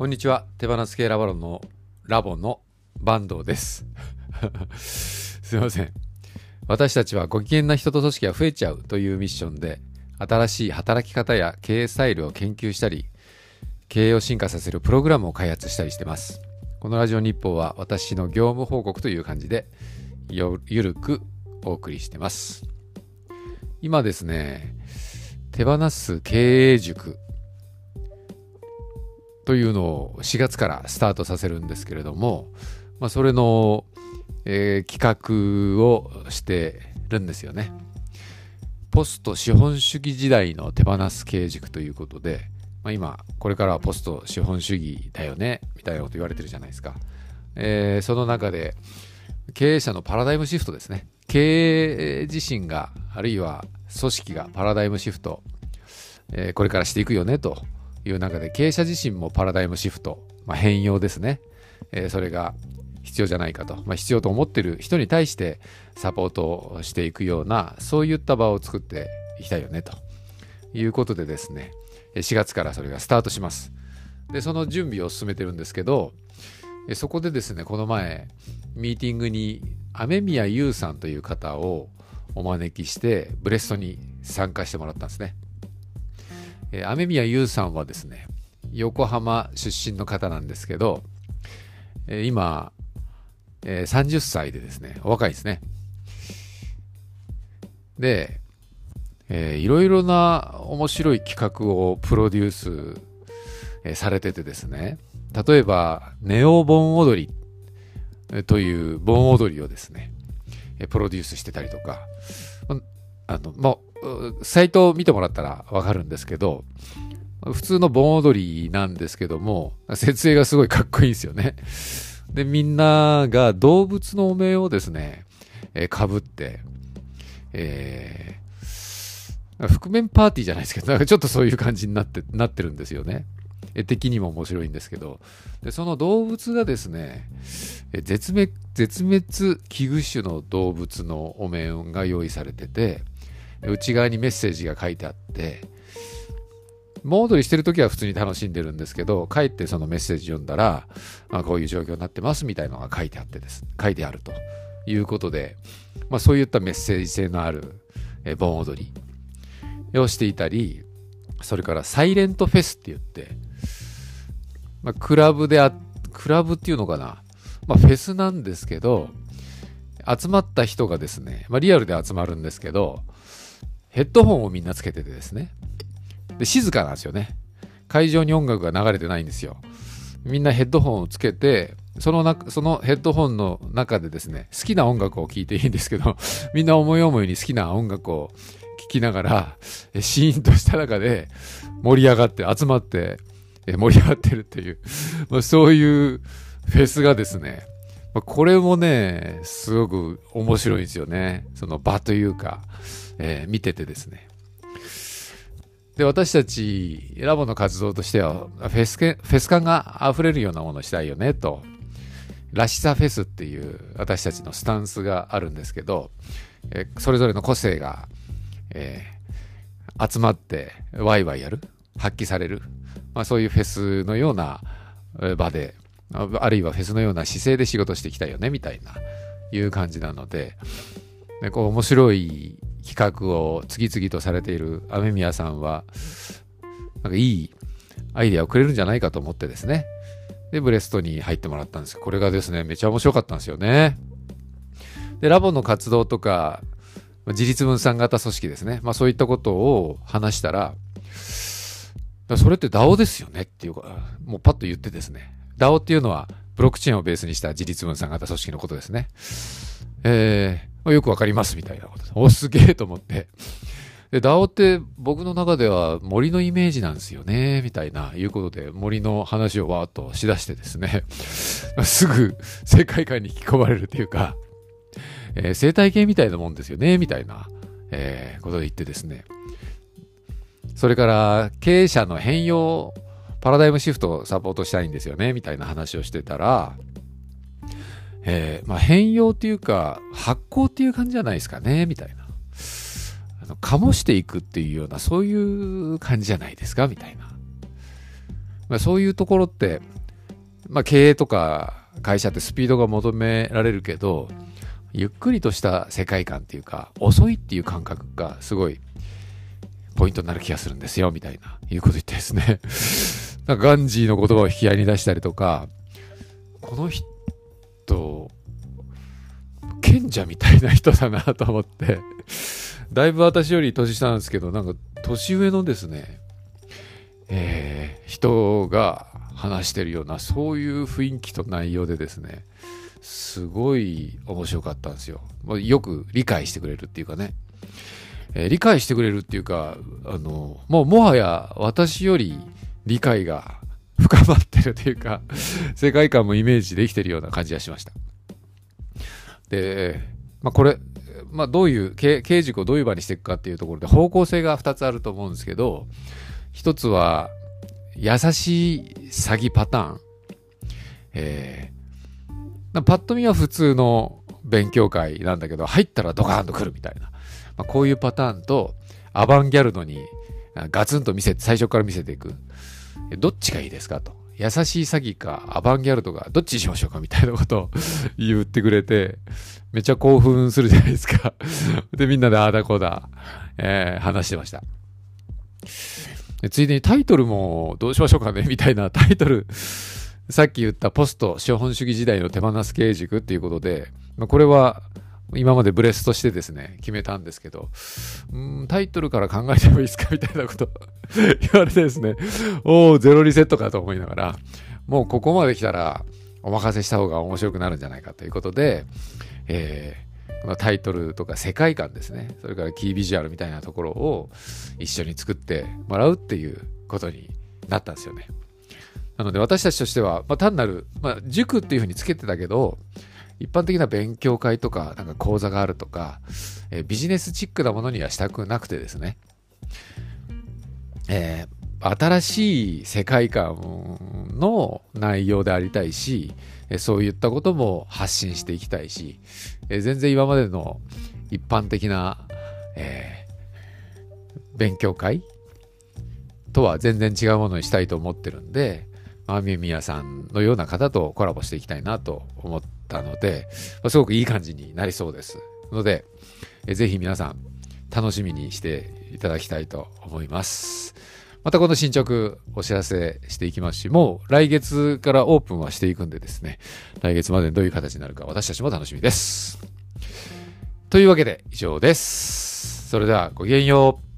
こんにちは。手放す系ラボのラボの坂東です。すいません。私たちはご機嫌な人と組織が増えちゃうというミッションで、新しい働き方や経営スタイルを研究したり、経営を進化させるプログラムを開発したりしてます。このラジオ日報は私の業務報告という感じで、よゆるくお送りしてます。今ですね、手放す経営塾というのを4月からスタートさせるんですけれども、まあ、それの、えー企画をしてるんですよね。ポスト資本主義時代の手放す経営塾ということで、まあ、今これからはポスト資本主義だよねみたいなこと言われてるじゃないですか。えーその中で経営者のパラダイムシフトですね。経営自身があるいは組織がパラダイムシフト、えーこれからしていくよねという中で経営者自身もパラダイムシフト、まあ、変容ですね、えーそれが必要じゃないかと、まあ、必要と思ってる人に対してサポートをしていくようなそういった場を作っていきたいよねと。いうことでですね。4月からそれがスタートします。でその準備を進めてるんですけどそこでですねこの前ミーティングに雨宮優さんという方をお招きしてブレストに参加してもらったんですね。えー雨宮優さんはですね横浜出身の方なんですけど、えー今、えー30歳でですねお若いですね。で、えーいろいろな面白い企画をプロデュース、えーされててですね例えばネオ盆踊りという盆踊りをですねプロデュースしてたりとかあのまあサイトを見てもらったらわかるんですけど普通の盆踊りなんですけども設営がすごいかっこいいんですよねでみんなが動物のお面をですね、えー、かぶってえー覆面パーティーじゃないですけど、なんかちょっとそういう感じになってなってるんですよね。絵的にも面白いんですけど、でその動物がですね、絶滅絶滅危惧種の動物のお面が用意されてて、内側にメッセージが書いてあって、盆踊りしてる時は普通に楽しんでるんですけど、帰ってそのメッセージ読んだら、まあ、こういう状況になってますみたいなのが書いてあってです、書いてあるということで、まあ、そういったメッセージ性のあるえ盆踊りをしていたり、それからサイレントフェスって言って、まあ、クラブであ、クラブっていうのかな、まあ、フェスなんですけど、集まった人がですね、まあ、リアルで集まるんですけど、ヘッドホンをみんなつけててですね、で静かなんですよね。会場に音楽が流れてないんですよ。みんなヘッドホンをつけて、そのなそのヘッドホンの中でですね、好きな音楽を聴いていいんですけど、みんな思い思いに好きな音楽を聴きながら、シーンとした中で盛り上がって、集まって、盛り上がってるっていう、まあ、そういうフェスがですね、まあこれもね、すごく面白いんですよね。その場というか、えー見ててですね。で、私たち、ラボの活動としては、フェスけフェス感が溢れるようなものをしたいよね、と。らしさフェスっていう私たちのスタンスがあるんですけど、えーそれぞれの個性が、えー集まってワイワイやる、発揮される、まあ、そういうフェスのような場で、あるいはフェスのような姿勢で仕事してきたよね、みたいな、いう感じなので、ね、こう面白い企画を次々とされている雨宮さんは、なんかいいアイデアをくれるんじゃないかと思ってですね。で、ブレストに入ってもらったんですこれがですね、めちゃ面白かったんですよね。で、ラボの活動とか、自立分散型組織ですね。まあそういったことを話したら、それって DAO ですよね？っていうか、もうパッと言ってですね。DAO っていうのは、ブロックチェーンをベースにした自立分散型組織のことですね。えーよくわかりますみたいなことです。お、すげえと思って。で、DAO って僕の中では森のイメージなんですよね、みたいな、いうことで森の話をわーっとしだしてですね、すぐ世界観に引き込まれるというか、えー生態系みたいなもんですよね、みたいな、えーことで言ってですね。それから経営者の変容、パラダイムシフトをサポートしたいんですよね、みたいな話をしてたら、えーまあ、変容っていうか、発酵っていう感じじゃないですかね、みたいな。あの醸していくっていうような、そういう感じじゃないですか、みたいな。まあ、そういうところって、まあ、経営とか会社ってスピードが求められるけど、ゆっくりとした世界観っていうか、遅いっていう感覚がすごいポイントになる気がするんですよ、みたいな、いうこと言ってですね。なんかガンジーの言葉を引き合いに出したりとか、この人、賢者みたいな人だなと思って、だいぶ私より年下なんですけど、なんか年上のですね、えー、人が話してるような、そういう雰囲気と内容でですね、すごい面白かったんですよ。まよく理解してくれるっていうかね。えー、理解してくれるっていうか、あの、もうもはや私より理解が深まってるというか、世界観もイメージできてるような感じがしました。で、まあこれ、まあどういう経、経軸をどういう場にしていくかっていうところで方向性が2つあると思うんですけど、1つは優しい詐欺パターン。えー、パッと見は普通の勉強会なんだけど、入ったらドカーンと来るみたいな。まあ、こういうパターンと、アバンギャルドにガツンと見せて、最初から見せていく。どっちがいいですか？と。優しい詐欺かアバンギャルドがどっちにしましょうか？みたいなことを 言ってくれて、めっちゃ興奮するじゃないですか で、みんなでああだこうだ、えー、話してました。ついでにタイトルもどうしましょうかね？みたいなタイトル、さっき言ったポスト資本主義時代の手放す経営軸っていうことで、ま、これは今までブレスとしてですね、決めたんですけど、うんタイトルから考えてもいいですかみたいなこと 言われてですね、おお、ゼロリセットかと思いながら、もうここまで来たらお任せした方が面白くなるんじゃないかということで、えー、このタイトルとか世界観ですね、それからキービジュアルみたいなところを一緒に作ってもらうっていうことになったんですよね。なので私たちとしては、まあ、単なる、まあ、塾っていうふうにつけてたけど、一般的な勉強会とか、なんか講座があるとか、えー、ビジネスチックなものにはしたくなくてですね、えー、新しい世界観の内容でありたいし、そういったことも発信していきたいし、え、全然今までの一般的な、え勉強会とは全然違うものにしたいと思ってるんで、まみみやさんのような方とコラボしていきたいなと思ってたので、まあ、すごくいい感じになりそうです。ので、えぜひ皆さん楽しみにしていただきたいと思います。またこの進捗お知らせしていきますし、もう来月からオープンはしていくんでですね、来月までどういう形になるか私たちも楽しみです。というわけで以上です。それではごきげんよう。